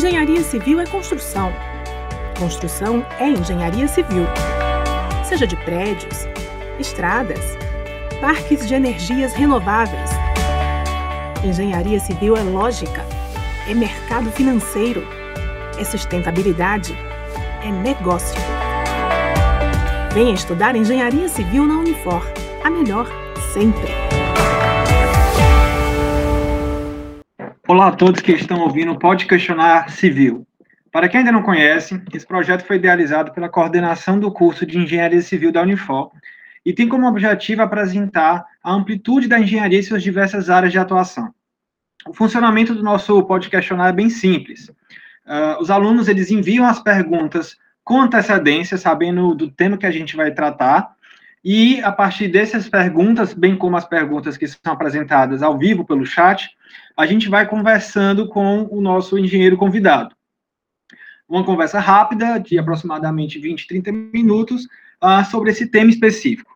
Engenharia civil é construção. Construção é engenharia civil. Seja de prédios, estradas, parques de energias renováveis. Engenharia civil é lógica, é mercado financeiro, é sustentabilidade, é negócio. Venha estudar engenharia civil na Unifor, a melhor sempre. Olá a todos que estão ouvindo Pode Questionar Civil. Para quem ainda não conhece, esse projeto foi idealizado pela coordenação do curso de Engenharia Civil da Unifor e tem como objetivo apresentar a amplitude da engenharia e suas diversas áreas de atuação. O funcionamento do nosso Pode Questionar é bem simples. Uh, os alunos eles enviam as perguntas com antecedência, sabendo do tema que a gente vai tratar, e a partir dessas perguntas, bem como as perguntas que são apresentadas ao vivo pelo chat, a gente vai conversando com o nosso engenheiro convidado. Uma conversa rápida, de aproximadamente 20, 30 minutos, uh, sobre esse tema específico.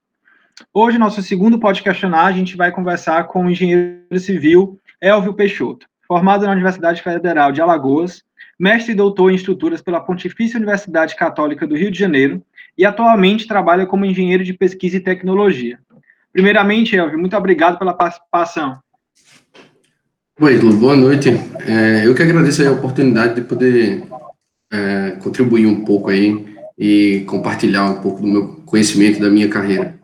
Hoje, nosso segundo podcast, a gente vai conversar com o engenheiro civil Elvio Peixoto, formado na Universidade Federal de Alagoas, mestre e doutor em estruturas pela Pontifícia Universidade Católica do Rio de Janeiro e atualmente trabalha como engenheiro de pesquisa e tecnologia. Primeiramente, Elvio, muito obrigado pela participação. Oi, Lu, boa noite. É, eu que agradeço a oportunidade de poder é, contribuir um pouco aí e compartilhar um pouco do meu conhecimento da minha carreira.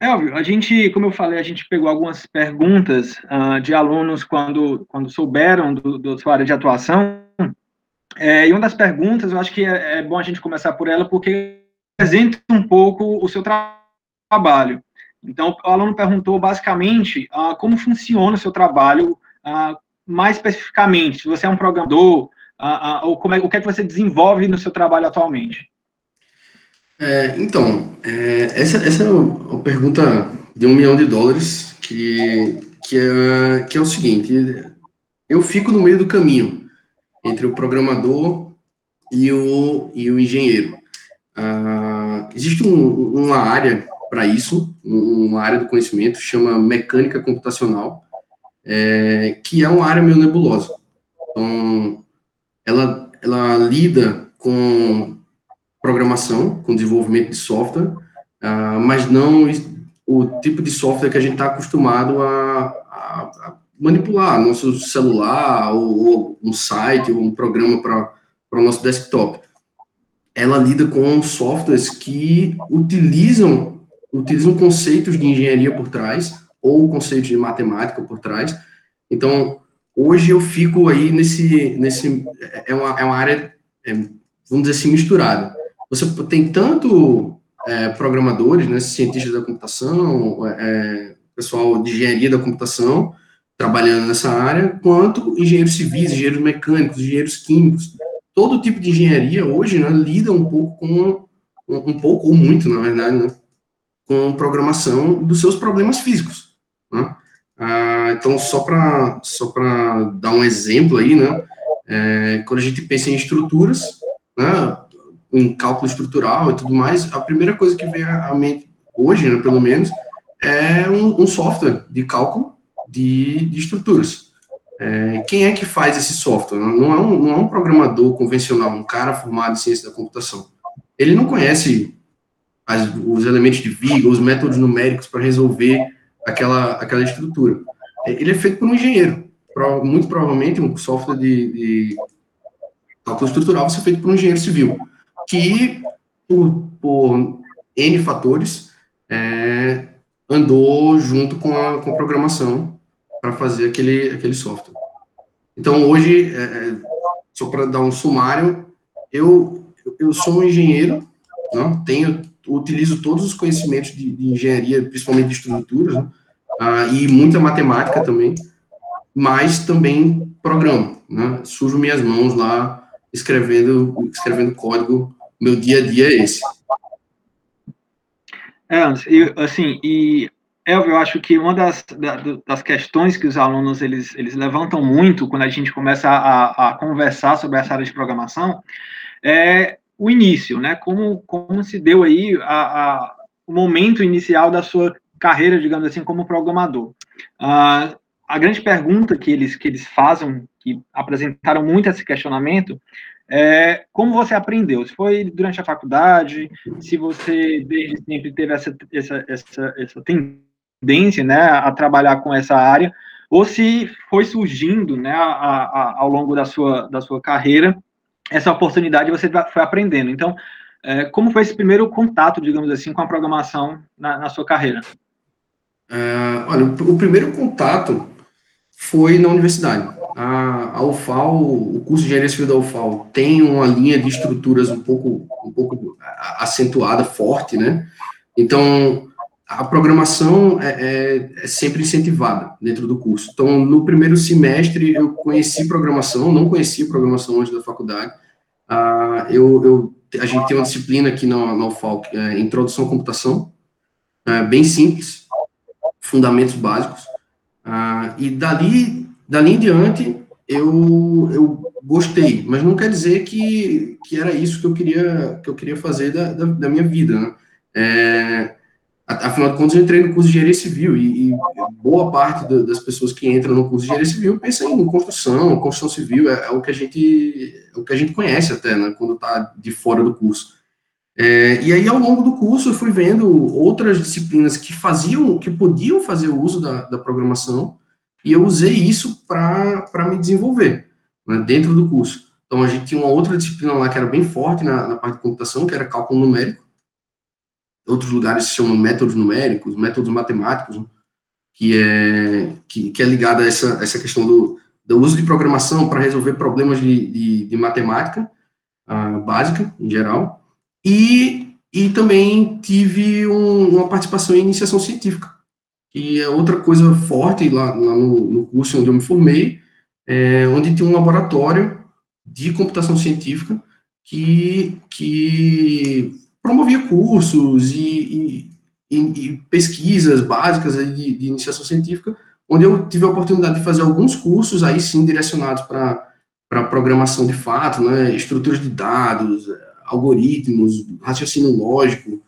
Elvio, a gente, como eu falei, a gente pegou algumas perguntas uh, de alunos quando, quando souberam do, do sua área de atuação, é, e uma das perguntas, eu acho que é, é, bom a gente começar por ela, porque apresenta um pouco o seu tra trabalho. Então, o aluno perguntou basicamente uh, como funciona o seu trabalho, uh, mais especificamente, se você é um programador, uh, ou como é, o que é que você desenvolve no seu trabalho atualmente. É, então, é, essa, essa é uma pergunta de um milhão de dólares, que, que, é, que é o seguinte, eu fico no meio do caminho entre o programador e o, e o engenheiro. existe um, uma área para isso, uma área do conhecimento, chama mecânica computacional, é, que é uma área meio nebulosa. Então, ela, ela lida com programação, com desenvolvimento de software, uh, mas não o tipo de software que a gente está acostumado a, a, a, manipular, nosso celular, ou, ou um site, ou um programa para o nosso desktop. Ela lida com softwares que utilizam utilizam conceitos de engenharia por trás, ou conceitos de matemática por trás. Então, hoje eu fico aí nesse, nesse é uma, é uma área, é, vamos dizer assim, misturada. Você tem tanto é, programadores, né, cientistas da computação, é, pessoal de engenharia da computação, trabalhando nessa área, quanto engenheiros civis, engenheiros mecânicos, engenheiros químicos. Todo tipo de engenharia hoje né, lida um pouco com, um, pouco ou muito, na verdade, né, com programação dos seus problemas físicos. Né? Ah, então, só para só dar um exemplo aí, né, é, quando a gente pensa em estruturas, né, em cálculo estrutural e tudo mais, a primeira coisa que vem à mente, hoje, né, pelo menos, é um, um software de cálculo de, de estruturas. É, quem é que faz esse software? Não é, um, não é um programador convencional, um cara formado em ciência da computação. Ele não conhece as, os elementos de viga, os métodos numéricos para resolver aquela, aquela estrutura. Ele é feito por um engenheiro. Muito provavelmente, um software de, de cálculo estrutural vai ser feito por um engenheiro civil, que, por, por N fatores, é, andou junto com a, com a programação para fazer aquele, aquele software. Então, hoje, é, é só para dar um sumário, eu, eu sou um engenheiro, não, tenho utilizo todos os conhecimentos de, de engenharia, principalmente de estruturas, né? ah, e muita matemática também, mas também programa, né? Sujo minhas mãos lá escrevendo, escrevendo código. Meu dia a dia é esse. É, assim, e Elvio, eu acho que uma das, das questões que os alunos eles, eles levantam muito quando a gente começa a, a conversar sobre essa área de programação é o início, né? Como, como se deu aí a, a, o momento inicial da sua carreira, digamos assim, como programador. Uh, a grande pergunta que eles, que eles fazem, que apresentaram muito esse questionamento, é como você aprendeu? Se foi durante a faculdade, se você desde sempre teve essa, essa, essa, essa tendência né, a trabalhar com essa área, ou se foi surgindo né, a, a, ao longo da sua, da sua carreira essa oportunidade você foi aprendendo. Então, é, como foi esse primeiro contato, digamos assim, com a programação na, na sua carreira? É, olha, o primeiro contato foi na universidade. A, a UFAL, o curso de engenharia civil da UFAL tem uma linha de estruturas um pouco, um pouco acentuada, forte, né? Então, a programação é, é, é, sempre incentivada dentro do curso. Então, no primeiro semestre, eu conheci programação, não conhecia programação antes da faculdade. Ah, eu, eu, a gente tem uma disciplina aqui na, na UFAL, é Introdução à Computação, é, bem simples, fundamentos básicos. Ah, e dali, dali em diante, eu, eu gostei, mas não quer dizer que, que era isso que eu queria, que eu queria fazer da, da, da minha vida, né? É, Afinal de contas, eu entrei no curso de engenharia civil e, e boa parte do, das pessoas que entram no curso de engenharia civil pensam em construção, construção civil é, é, o que a gente é o que a gente conhece até, né, quando está de fora do curso. É, e aí, ao longo do curso, eu fui vendo outras disciplinas que faziam, que podiam fazer o uso da, da programação, e eu usei isso para me desenvolver né, dentro do curso. Então, a gente tinha uma outra disciplina lá que era bem forte na, na parte de computação, que era cálculo numérico, outros lugares se chamam métodos numéricos, métodos matemáticos, né, que é, que, que é ligado a essa, essa questão do, do uso de programação para resolver problemas de, de, de matemática uh, básica, em geral, e, e também tive um, uma participação em iniciação científica, que é outra coisa forte lá, lá no, no, curso onde eu me formei, é, onde tinha um laboratório de computação científica que, que promovia cursos e, e, e pesquisas básicas de, de, iniciação científica, onde eu tive a oportunidade de fazer alguns cursos, aí sim, direcionados para programação de fato, né, estruturas de dados, algoritmos, raciocínio lógico,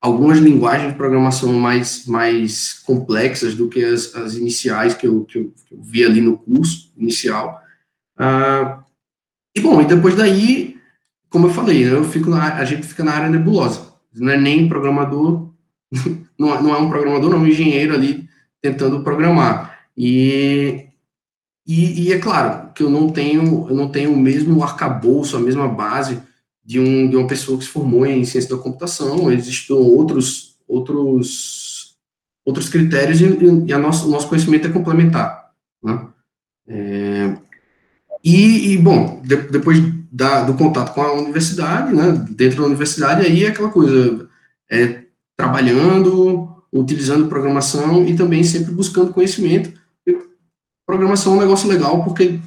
algumas linguagens de programação mais, mais complexas do que as, as iniciais que eu, que eu, que eu vi ali no curso inicial. Uh, e, bom, e depois daí como eu falei, eu fico na, a gente fica na área nebulosa. Não é nem programador, não, é, não é um programador, não é um engenheiro ali tentando programar. E, e, e, é claro que eu não tenho, eu não tenho o mesmo arcabouço, a mesma base de, um, de uma pessoa que se formou em ciência da computação. Existem outros, outros, outros critérios e, e a nosso, o nosso conhecimento é complementar. Né? É, e, e, bom, de, depois da, do contato com a universidade, né, dentro da universidade, aí é aquela coisa, é, trabalhando, utilizando programação e também sempre buscando conhecimento. Programação é um negócio legal porque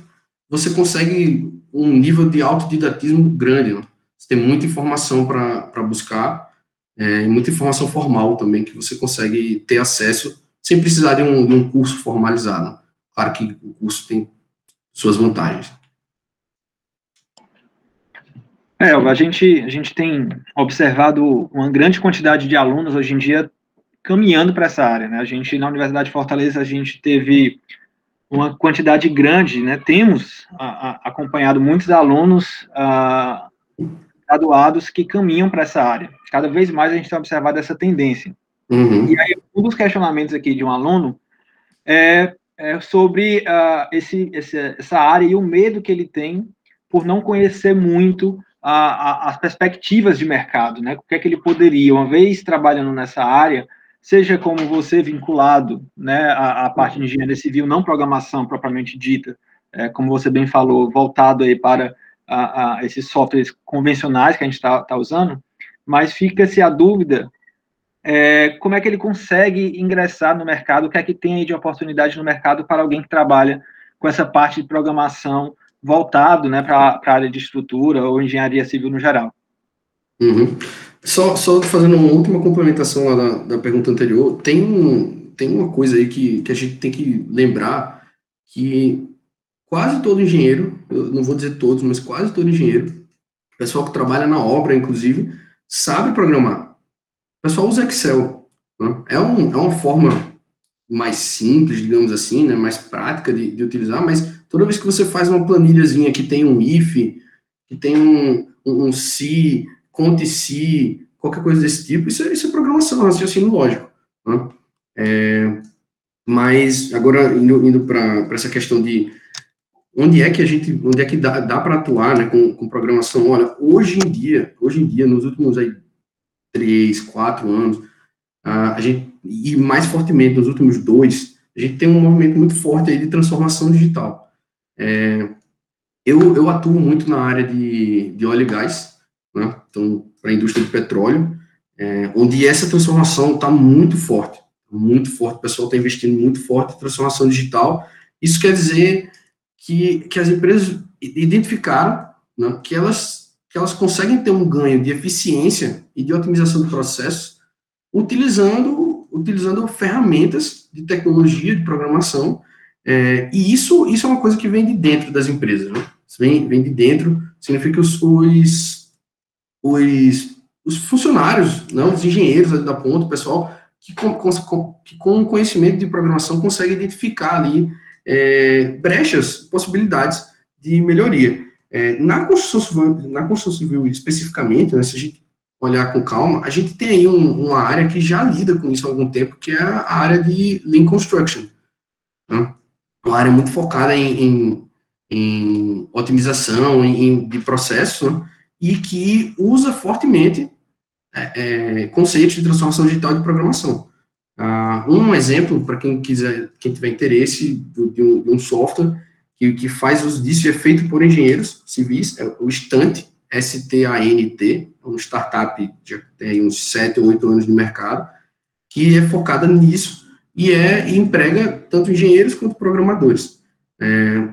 você consegue um nível de autodidatismo grande, né? você tem muita informação para buscar, é, muita informação formal também que você consegue ter acesso sem precisar de um, de um curso formalizado. Claro que o curso tem suas vantagens. É, a gente, a gente tem observado uma grande quantidade de alunos hoje em dia caminhando para essa área, né? A gente, na Universidade de Fortaleza, a gente teve uma quantidade grande, né? Temos a, a, acompanhado muitos alunos a, graduados que caminham para essa área. Cada vez mais a gente tem observado essa tendência. Uhum. E aí, um dos questionamentos aqui de um aluno é é, sobre uh, esse, esse, essa área e o medo que ele tem por não conhecer muito a, a, as perspectivas de mercado, né? O que é que ele poderia, uma vez trabalhando nessa área, seja como você vinculado, né, à, à parte de engenharia civil, não programação propriamente dita, é, como você bem falou, voltado aí para a, a esses softwares convencionais que a gente está tá usando, mas fica-se a dúvida é, como é que ele consegue ingressar no mercado, o que é que tem de oportunidade no mercado para alguém que trabalha com essa parte de programação voltado né, para a área de estrutura ou engenharia civil no geral. Uhum. Só, só fazendo uma última complementação lá da, da pergunta anterior, tem, um, tem uma coisa aí que, que a gente tem que lembrar que quase todo engenheiro, eu não vou dizer todos, mas quase todo engenheiro, pessoal que trabalha na obra, inclusive, sabe programar. O pessoal usa Excel. Né? É, um, é uma forma mais simples, digamos assim, né, mais prática de, de, utilizar, mas toda vez que você faz uma planilhazinha que tem um if, que tem um, um, um se, conte se, qualquer coisa desse tipo, isso é, isso é programação, raciocínio lógico. Né? É, mas agora indo, indo para essa questão de onde é que a gente, onde é que dá, dá para atuar né, com, com programação? Olha, hoje em dia, hoje em dia, nos últimos aí, três, quatro anos, a gente, e mais fortemente nos últimos dois, a gente tem um movimento muito forte aí de transformação digital. É, eu, eu atuo muito na área de, de óleo e gás, né, então, para a indústria de petróleo, é, onde essa transformação está muito forte, muito forte, o pessoal está investindo muito forte em transformação digital, isso quer dizer que, que as empresas identificaram né, que, elas, que elas conseguem ter um ganho de eficiência e de otimização do processo utilizando, utilizando ferramentas de tecnologia, de programação, é, e isso, isso é uma coisa que vem de dentro das empresas, né? Vem, vem de dentro, significa que os, os, os, os funcionários, não, os engenheiros da ponta, o pessoal que com, com, que com conhecimento de programação consegue identificar ali é, brechas, possibilidades de melhoria. É, na, construção civil, na construção civil, especificamente, né, se a gente olhar com calma, a gente tem aí um, uma área que já lida com isso há algum tempo, que é a área de Lean Construction. Né? Uma área muito focada em, em, em otimização em, de processos, né? e que usa fortemente é, é, conceitos de transformação digital de programação. Uh, um exemplo, para quem quiser, quem tiver interesse, de um, de um software que, que faz uso disso e é feito por engenheiros civis, é o Stant, S-T-A-N-T, uma startup já tem uns 7 ou 8 anos de mercado, que é focada nisso e, é, e emprega tanto engenheiros quanto programadores. É,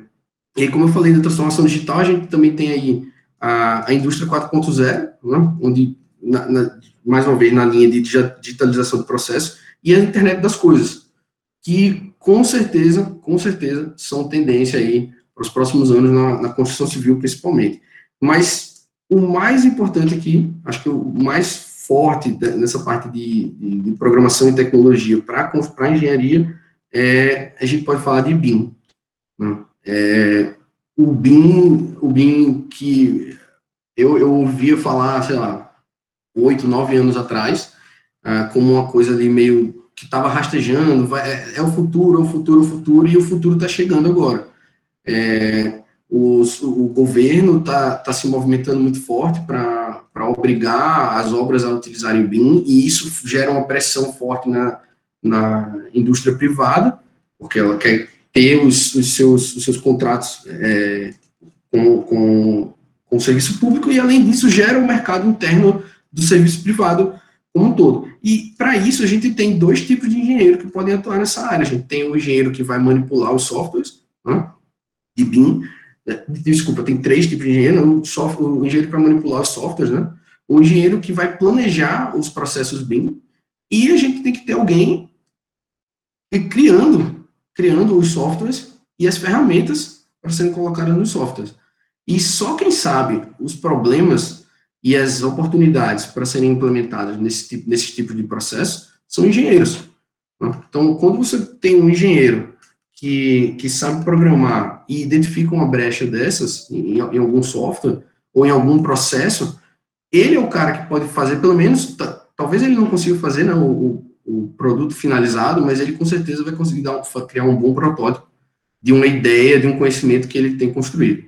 e como eu falei da transformação digital, a gente também tem aí a, a indústria 4.0, né, onde, na, na, mais uma vez, na linha de digitalização do processo, e a internet das coisas, que com certeza, com certeza, são tendência aí para os próximos anos na, na construção civil, principalmente. Mas o mais importante aqui, acho que o mais forte nessa parte de, de, de programação e tecnologia para engenharia, é, a gente pode falar de BIM. Né? É, o BIM, o BIM que eu, eu ouvia falar, sei lá, oito, nove anos atrás, ah, como uma coisa ali meio que estava rastejando, vai, é, é, o futuro, é o futuro, é o futuro, e o futuro está chegando agora. É, os, o governo está tá se movimentando muito forte para obrigar as obras a utilizarem BIM, e isso gera uma pressão forte na, na indústria privada, porque ela quer ter os, os, seus, os seus contratos é, com, com, com o serviço público, e além disso gera o um mercado interno do serviço privado como um todo. E para isso a gente tem dois tipos de engenheiro que podem atuar nessa área. A gente tem o engenheiro que vai manipular os softwares né, de BIM, desculpa, tem três tipos de engenheiro, o, software, o engenheiro para manipular os softwares, né? O engenheiro que vai planejar os processos BIM, e a gente tem que ter alguém criando, criando os softwares e as ferramentas para serem colocadas nos softwares. E só quem sabe os problemas e as oportunidades para serem implementadas nesse tipo, nesse tipo de processo são engenheiros. Né? Então, quando você tem um engenheiro que, que sabe programar e identifica uma brecha dessas em, em, algum software ou em algum processo, ele é o cara que pode fazer, pelo menos, talvez ele não consiga fazer né, o, o, produto finalizado, mas ele com certeza vai conseguir dar, criar um bom protótipo de uma ideia, de um conhecimento que ele tem construído.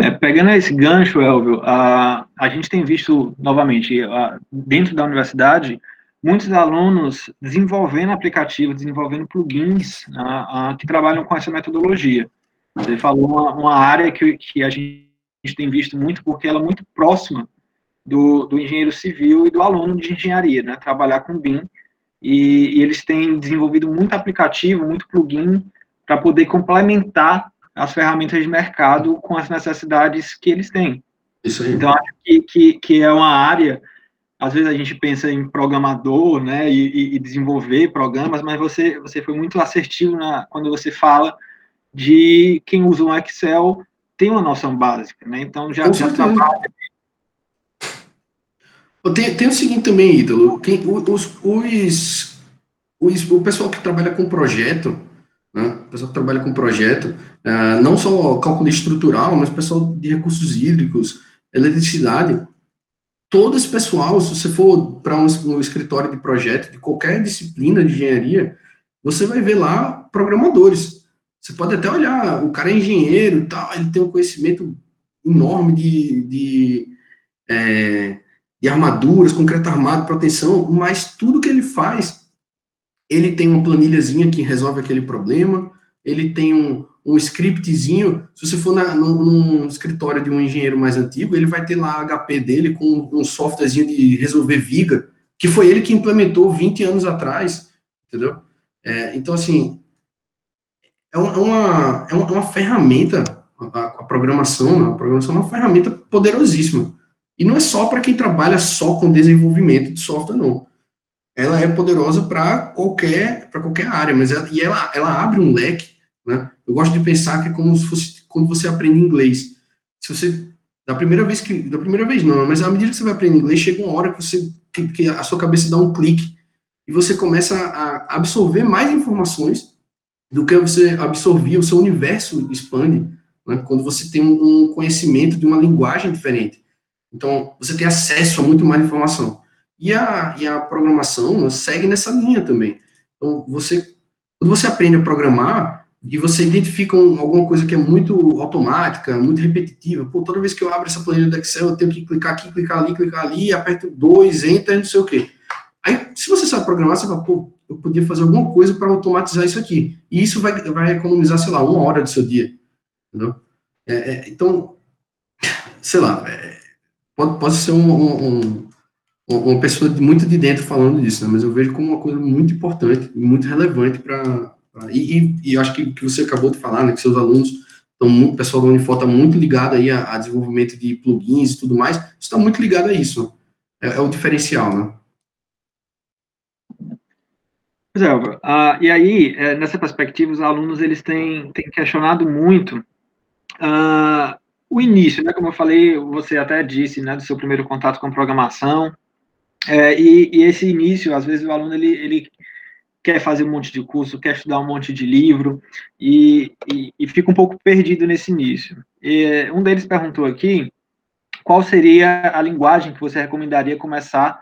É, pegando esse gancho, Elvio, a, a gente tem visto, novamente, a, dentro da universidade, muitos alunos desenvolvendo aplicativos, desenvolvendo plugins uh, uh, que trabalham com essa metodologia. Você falou uma, uma área que, que a gente tem visto muito, porque ela é muito próxima do, do engenheiro civil e do aluno de engenharia, né? Trabalhar com BIM. E, e eles têm desenvolvido muito aplicativo, muito plugin, para poder complementar as ferramentas de mercado com as necessidades que eles têm. Isso aí. Então, acho que, que, que é uma área às vezes a gente pensa em programador, né, e, e, desenvolver programas, mas você, você foi muito assertivo na, quando você fala de quem usa um Excel tem uma noção básica, né, então já, já trabalha. Tem, tem o seguinte também, Ítalo, quem, os, os, o, o pessoal que trabalha com projeto, né, o pessoal que trabalha com projeto, uh, não só cálculo estrutural, mas o pessoal de recursos hídricos, eletricidade, todo esse pessoal, se você for para um, um, escritório de projeto de qualquer disciplina de engenharia, você vai ver lá programadores. Você pode até olhar, o cara é engenheiro e tal, ele tem um conhecimento enorme de, de, é, de armaduras, concreto armado, proteção, mas tudo que ele faz, ele tem uma planilhazinha que resolve aquele problema, ele tem um, um scriptzinho, se você for na, num, num, escritório de um engenheiro mais antigo, ele vai ter lá HP dele com um softwarezinho de resolver viga, que foi ele que implementou 20 anos atrás, entendeu? É, então, assim, é uma, é uma, é uma ferramenta, a, a programação, né? a programação é uma ferramenta poderosíssima. E não é só para quem trabalha só com desenvolvimento de software, não. Ela é poderosa para qualquer, qualquer área, mas ela, e ela, ela abre um leque, né? Eu gosto de pensar que é como se fosse quando você aprende inglês. Se você, da primeira vez que, da primeira vez não, mas à medida que você vai aprender inglês, chega uma hora que você, que, que a sua cabeça dá um clique e você começa a absorver mais informações do que você absorvia, o seu universo expande, né, quando você tem um conhecimento de uma linguagem diferente. Então, você tem acesso a muito mais informação. E a, e a programação né, segue nessa linha também. Então, você, quando você aprende a programar, e você identifica um, alguma coisa que é muito automática, muito repetitiva, pô, toda vez que eu abro essa planilha do Excel, eu tenho que clicar aqui, clicar ali, clicar ali, aperto dois, enter, não sei o quê. Aí, se você sabe programar, você fala, pô, eu podia fazer alguma coisa para automatizar isso aqui. E isso vai, vai economizar, sei lá, uma hora do seu dia. Entendeu? É, é, então, sei lá, é, pode, pode ser um, um, um, uma pessoa muito de dentro falando disso, né? mas eu vejo como uma coisa muito importante, muito relevante para. E, e, e, acho que, que você acabou de falar, né, que seus alunos estão muito, o pessoal da Unifor está muito ligado aí a, a, desenvolvimento de plugins e tudo mais, está muito ligado a isso. É, é o diferencial, né? Pois é, uh, e aí, é, nessa perspectiva, os alunos eles têm, têm questionado muito uh, o início, né? Como eu falei, você até disse, né, do seu primeiro contato com programação, é, e, e, esse início, às vezes o aluno ele, ele quer fazer um monte de curso, quer estudar um monte de livro, e, e, e fica um pouco perdido nesse início. E, um deles perguntou aqui qual seria a linguagem que você recomendaria começar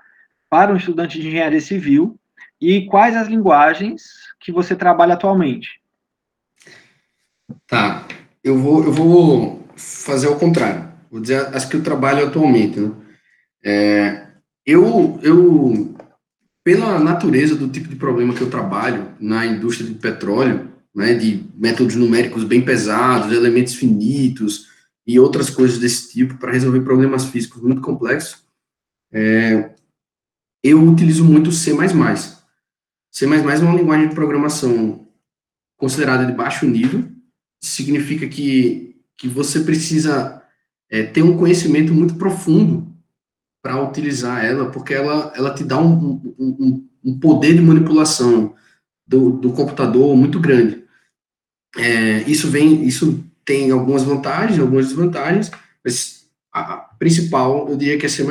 para um estudante de engenharia civil e quais as linguagens que você trabalha atualmente? Tá, eu vou, eu vou fazer o contrário. Vou dizer as que eu trabalho atualmente. Né? É, eu, eu, pela natureza do tipo de problema que eu trabalho na indústria de petróleo, né, de métodos numéricos bem pesados, elementos finitos e outras coisas desse tipo para resolver problemas físicos muito complexos, é, eu utilizo muito C++. C++ é uma linguagem de programação considerada de baixo nível, significa que, que você precisa é, ter um conhecimento muito profundo para utilizar ela, porque ela, ela te dá um, um, um poder de manipulação do, do computador muito grande. É, isso vem, isso tem algumas vantagens, algumas desvantagens, mas a principal eu diria que é C++.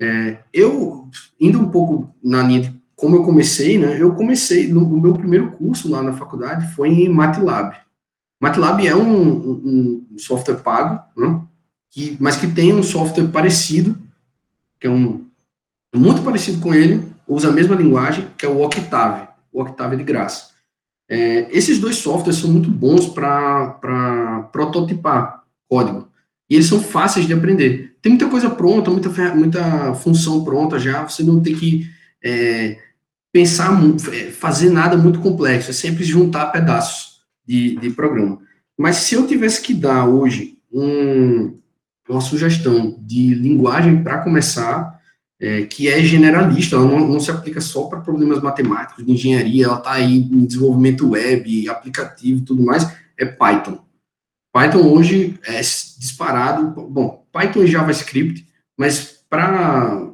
É, eu, indo um pouco na linha de como eu comecei, né, eu comecei, no, no, meu primeiro curso lá na faculdade foi em MATLAB. MATLAB é um, um, um software pago, né, que, mas que tem um software parecido, que é um muito parecido com ele, usa a mesma linguagem, que é o Octave. O Octave de graça. É, esses dois softwares são muito bons para prototipar código. E eles são fáceis de aprender. Tem muita coisa pronta, muita, muita função pronta já, você não tem que é, pensar, é, fazer nada muito complexo, é sempre juntar pedaços de, de programa. Mas se eu tivesse que dar hoje um, uma sugestão de linguagem para começar, é, que é generalista, ela não, não se aplica só para problemas matemáticos, de engenharia, ela está aí em desenvolvimento web, aplicativo e tudo mais, é Python. Python hoje é disparado, bom, Python e JavaScript, mas para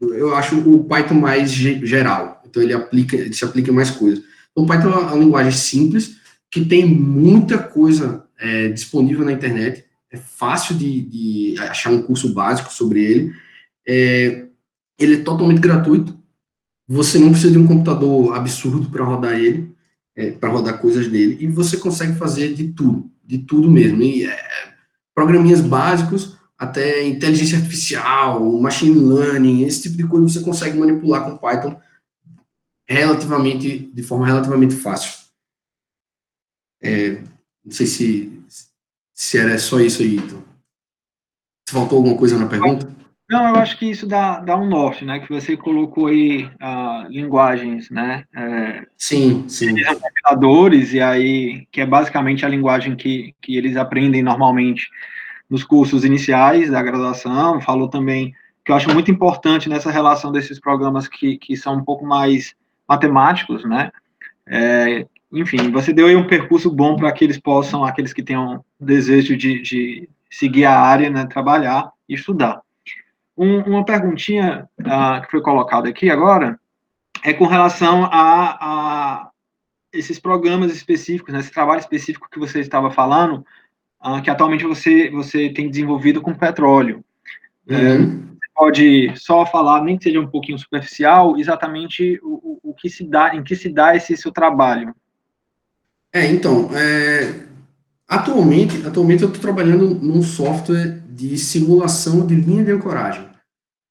eu acho o Python mais geral, então ele aplica, ele se aplica em mais coisas. Então, Python é uma linguagem simples, que tem muita coisa é, disponível na internet, é fácil de, de, achar um curso básico sobre ele, é, ele é totalmente gratuito, você não precisa de um computador absurdo para rodar ele, é, para rodar coisas dele, e você consegue fazer de tudo, de tudo mesmo. E, é, programinhas básicos, até inteligência artificial, machine learning, esse tipo de coisa você consegue manipular com Python relativamente, de forma relativamente fácil. É, não sei se, se era só isso aí, então. Se faltou alguma coisa na pergunta? Não, eu acho que isso dá, dá um norte, né? Que você colocou aí uh, linguagens, né? É, sim, sim. Compiladores, e aí, que é basicamente a linguagem que, que eles aprendem normalmente nos cursos iniciais da graduação. Falou também que eu acho muito importante nessa relação desses programas que, que são um pouco mais matemáticos, né? É, enfim, você deu aí um percurso bom para que eles possam, aqueles que tenham desejo de, de seguir a área, né, trabalhar e estudar. Um, uma perguntinha uh, que foi colocada aqui agora é com relação a, a esses programas específicos, né, esse trabalho específico que você estava falando, uh, que atualmente você, você tem desenvolvido com petróleo. É, uhum. É, pode só falar, nem que seja um pouquinho superficial, exatamente o, o, que se dá, em que se dá esse seu trabalho? É, então, é, atualmente, atualmente eu estou trabalhando num software de simulação de linha de ancoragem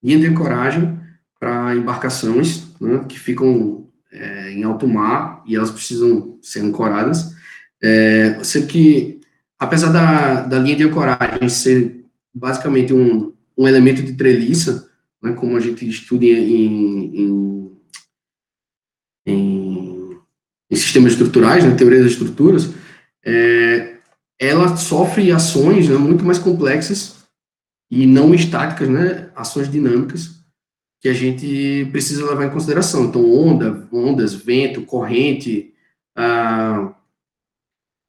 linha de ancoragem para embarcações né, que ficam é, em alto mar e elas precisam ser ancoradas. É, sendo que, apesar da, da linha de ancoragem ser basicamente um, um elemento de treliça, né, como a gente estuda em, em, sistemas estruturais, na né, teoria das estruturas, é, ela sofre ações né, muito mais complexas e não estáticas, né, ações dinâmicas que a gente precisa levar em consideração. Então, onda, ondas, vento, corrente, ah,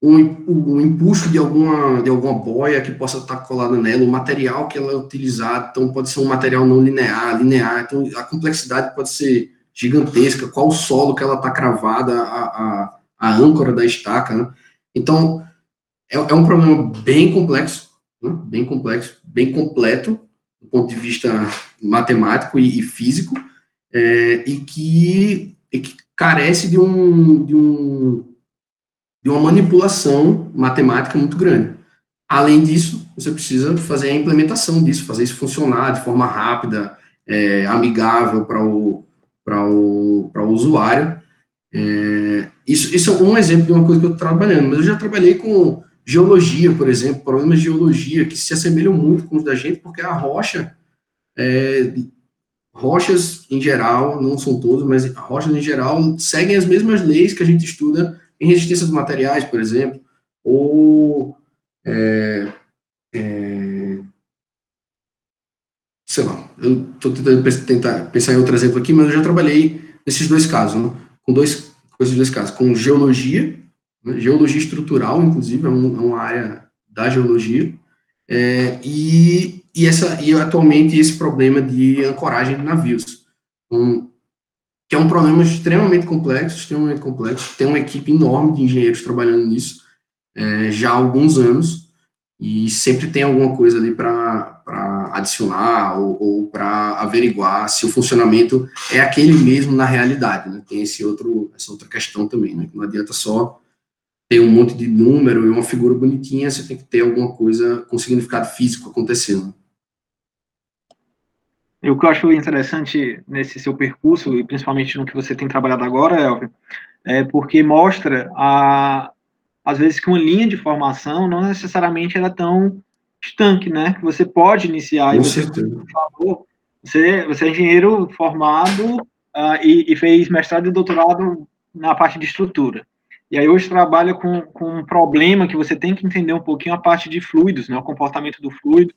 um impulso de alguma, de alguma boia que possa estar colada nela, o material que ela é utilizada, então pode ser um material não linear, linear, então a complexidade pode ser gigantesca, qual o solo que ela está cravada, a, a, a, âncora da estaca, né? Então, é, é um problema bem complexo, né, bem complexo, bem completo, do ponto de vista matemático e, e físico, é, e, que, e, que, carece de, um, de, um, de uma manipulação matemática muito grande. Além disso, você precisa fazer a implementação disso, fazer isso funcionar de forma rápida, é, amigável para o, o, o usuário. É, isso, isso é um exemplo de uma coisa que eu estou trabalhando, mas eu já trabalhei com Geologia, por exemplo, problemas de geologia que se assemelham muito com os da gente, porque a rocha, é, rochas em geral, não são todas, mas rochas em geral seguem as mesmas leis que a gente estuda em resistência de materiais, por exemplo, ou é, é, sei lá, eu estou tentando tentar pensar em outro exemplo aqui, mas eu já trabalhei nesses dois casos, né, com dois, com esses dois casos, com geologia né? geologia estrutural, inclusive, é, um, é, uma área da geologia, é, e, e, essa, e atualmente esse problema de ancoragem de navios, um, que é um problema extremamente complexo, extremamente complexo, tem uma equipe enorme de engenheiros trabalhando nisso é, já há alguns anos, e sempre tem alguma coisa ali para adicionar ou, ou para averiguar se o funcionamento é aquele mesmo na realidade, né? Tem esse outro, essa outra questão também, né? Não adianta só ter um monte de número e uma figura bonitinha, você tem que ter alguma coisa com significado físico acontecendo. E o que eu acho interessante nesse seu percurso, e principalmente no que você tem trabalhado agora, Elvio, é porque mostra, a, às vezes, que uma linha de formação não necessariamente era tão estanque, né? Que você pode iniciar. Com você, certeza. Favor, você, você é engenheiro formado uh, e, e fez mestrado e doutorado na parte de estrutura. E aí hoje trabalha com, com um problema que você tem que entender um pouquinho a parte de fluidos, né, o comportamento do fluido.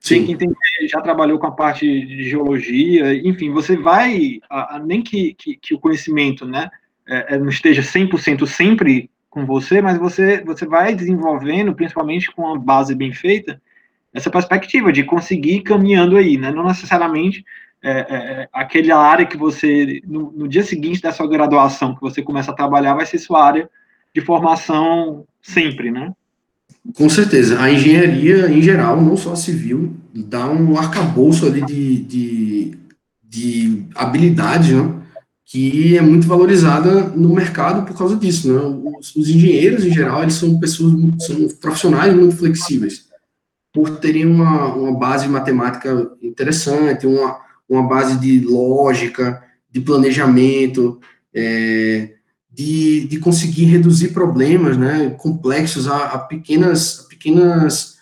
Sim. Tem que entender, já trabalhou com a parte de geologia, enfim, você vai, a, a, nem que, que, que, o conhecimento né, é, é não esteja 100% sempre com você, mas você, você vai desenvolvendo, principalmente com a base bem feita, essa perspectiva de conseguir ir caminhando aí, né? Não necessariamente é, é, é, aquela área que você, no, no, dia seguinte da sua graduação, que você começa a trabalhar, vai ser sua área de formação sempre, né? Com certeza. A engenharia, em geral, não só a civil, dá um arcabouço ali de, de, de né? Que é muito valorizada no mercado por causa disso, né? Os, os engenheiros, em geral, eles são pessoas, são profissionais muito flexíveis, por terem uma, uma base matemática interessante, uma, uma base de lógica, de planejamento, é, de, de conseguir reduzir problemas né, complexos a, a, pequenas, a pequenas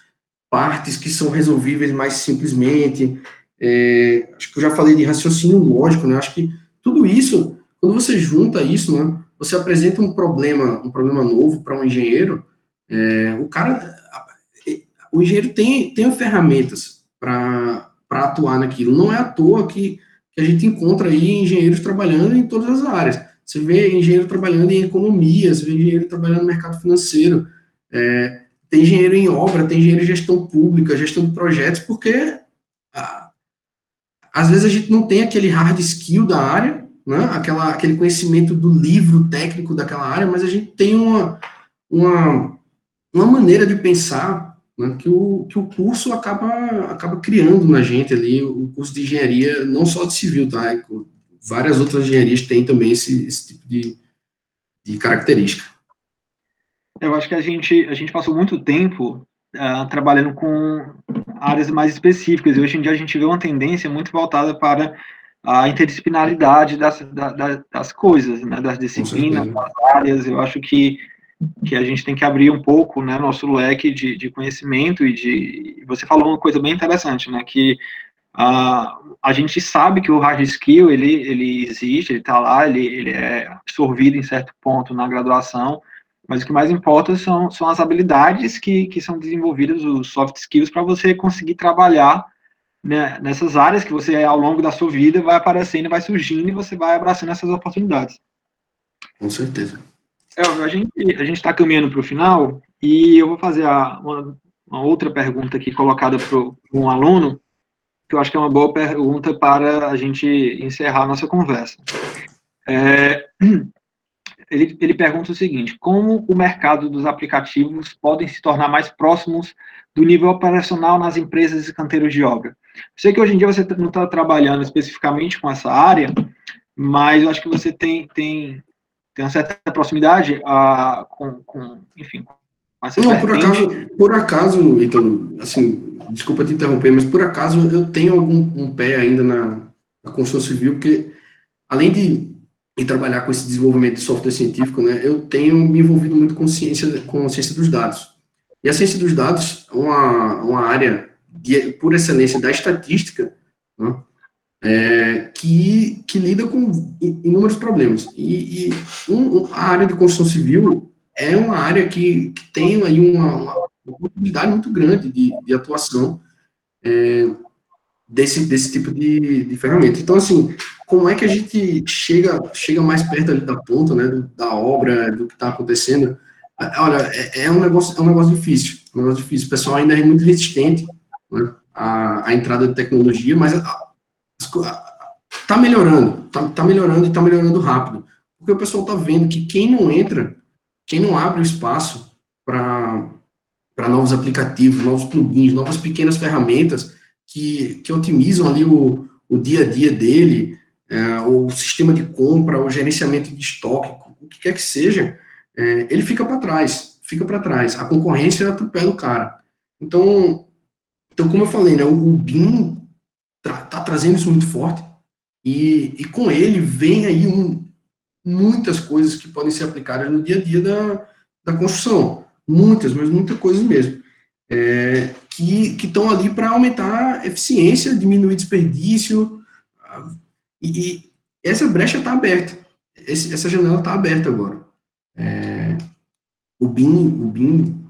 partes que são resolvíveis mais simplesmente. É, acho que eu já falei de raciocínio lógico, né? Acho que tudo isso, quando você junta isso, né, você apresenta um problema, um problema novo para um engenheiro, é, o cara, o engenheiro tem, tem ferramentas para atuar naquilo. Não é à toa que, que a gente encontra aí engenheiros trabalhando em todas as áreas. Você vê engenheiro trabalhando em economia, você vê engenheiro trabalhando no mercado financeiro, é, tem engenheiro em obra, tem engenheiro em gestão pública, gestão de projetos, porque às vezes a gente não tem aquele hard skill da área, né, aquela, aquele conhecimento do livro técnico daquela área, mas a gente tem uma, uma, uma maneira de pensar né, que, o, que o curso acaba, acaba criando na gente ali, o curso de engenharia, não só de civil, tá? Várias outras engenharias têm também esse, esse tipo de, de característica. Eu acho que a gente, a gente passou muito tempo uh, trabalhando com áreas mais específicas, e hoje em dia a gente vê uma tendência muito voltada para a interdisciplinaridade das, da, das coisas, né, das disciplinas, das áreas. Eu acho que, que a gente tem que abrir um pouco né, nosso leque de, de conhecimento e de. Você falou uma coisa bem interessante, né, que Uh, a gente sabe que o hard skill ele, ele existe, ele está lá, ele, ele é absorvido em certo ponto na graduação, mas o que mais importa são, são as habilidades que, que são desenvolvidas, os soft skills, para você conseguir trabalhar né, nessas áreas que você, ao longo da sua vida, vai aparecendo, vai surgindo e você vai abraçando essas oportunidades. Com certeza. É, a gente a está caminhando para o final e eu vou fazer a, uma, uma outra pergunta aqui colocada para um aluno, que eu acho que é uma boa pergunta para a gente encerrar a nossa conversa. É, ele, ele pergunta o seguinte: como o mercado dos aplicativos podem se tornar mais próximos do nível operacional nas empresas e canteiros de obra? Sei que hoje em dia você não está trabalhando especificamente com essa área, mas eu acho que você tem, tem, tem uma certa proximidade a, com, com, enfim, com essa Não, por acaso, por acaso, então, assim, desculpa te interromper, mas por acaso eu tenho algum um pé ainda na, na construção civil, porque além de, de, trabalhar com esse desenvolvimento de software científico, né, eu tenho me envolvido muito com ciência, com ciência dos dados. E a ciência dos dados é uma, uma área de, por excelência da estatística, né, é, que, que lida com inúmeros problemas. E, e um, a área de construção civil é uma área que, que tem aí uma, uma oportunidade muito grande de, de atuação é, desse, desse tipo de, de ferramenta. Então, assim, como é que a gente chega, chega mais perto ali da ponta, né, da obra, do que está acontecendo? Olha, é, é, um negócio, é um negócio difícil, é um negócio difícil. O pessoal ainda é muito resistente né, à, à entrada de tecnologia, mas está melhorando, está tá melhorando e está melhorando rápido. Porque o pessoal está vendo que quem não entra, quem não abre o espaço para novos aplicativos, novos plugins, novas pequenas ferramentas que, que otimizam ali o, o dia a dia dele, é, o sistema de compra, o gerenciamento de estoque, o que quer que seja, é, ele fica para trás, fica para trás. A concorrência atropela o cara. Então, então, como eu falei, né, o, o BIM está tá trazendo isso muito forte e, e com ele vem aí um, muitas coisas que podem ser aplicadas no dia a dia da, da construção. Muitas, mas muitas coisas mesmo. É, que estão ali para aumentar a eficiência, diminuir desperdício, e, e essa brecha está aberta, esse, essa janela está aberta agora. É, o BIM, o BIM,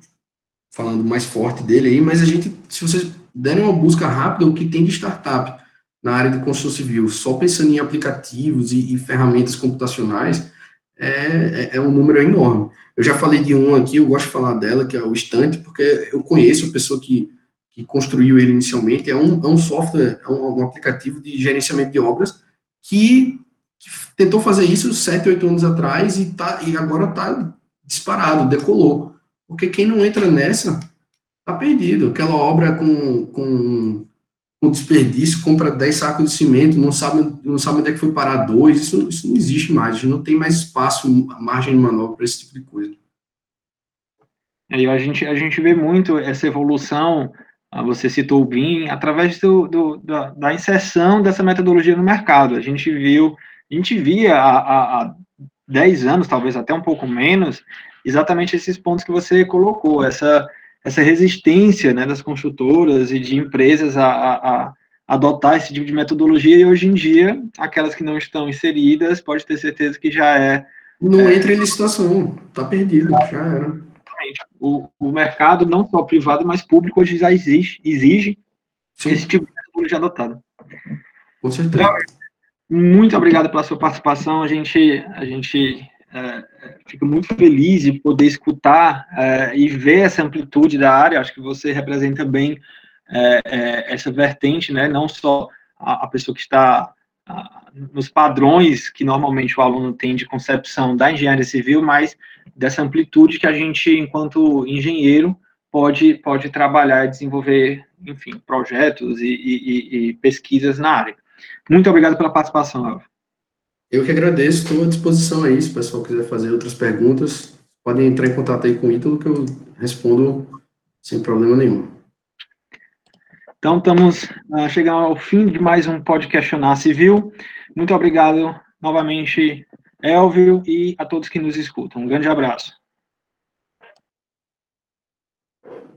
falando mais forte dele aí, mas a gente, se vocês derem uma busca rápida, o que tem de startup na área de construção civil, só pensando em aplicativos e, e ferramentas computacionais, é, é, é, um número enorme. Eu já falei de um aqui, eu gosto de falar dela, que é o Estante, porque eu conheço a pessoa que, que construiu ele inicialmente, é um, é um software, é um, um aplicativo de gerenciamento de obras que, que tentou fazer isso sete, oito anos atrás e, tá, e agora está disparado, decolou. Porque quem não entra nessa, está perdido. Aquela obra com, com com desperdício, compra 10 sacos de cimento, não sabe, não sabe onde é que foi parar dois, isso, isso não existe mais, não tem mais espaço, margem de manobra para esse tipo de coisa. Aí a gente, a gente vê muito essa evolução, você citou o BIM, através do, do da, da, inserção dessa metodologia no mercado. A gente viu, a gente via há, há 10 anos, talvez até um pouco menos, exatamente esses pontos que você colocou, essa, essa resistência né, das construtoras e de empresas a, a, a, adotar esse tipo de metodologia, e hoje em dia, aquelas que não estão inseridas, pode ter certeza que já é. Não é, entra em licitação, está perdido, já era. O, o mercado, não só privado, mas público, hoje já exige, exige esse tipo de metodologia adotada. Com certeza. Então, muito obrigado pela sua participação. A gente, a gente é, fica muito feliz de poder escutar é, e ver essa amplitude da área. Acho que você representa bem é, é essa vertente, né? Não só a, a pessoa que está nos padrões que normalmente o aluno tem de concepção da engenharia civil, mas dessa amplitude que a gente, enquanto engenheiro, pode, pode trabalhar e desenvolver, enfim, projetos e, e, e pesquisas na área. Muito obrigado pela participação, Elvio. Eu que agradeço, estou à disposição aí, se o pessoal quiser fazer outras perguntas, podem entrar em contato aí com o Ítalo, que eu respondo sem problema nenhum. Então, estamos uh, chegando ao fim de mais um podcast Civil. Muito obrigado novamente, Elvio, e a todos que nos escutam. Um grande abraço.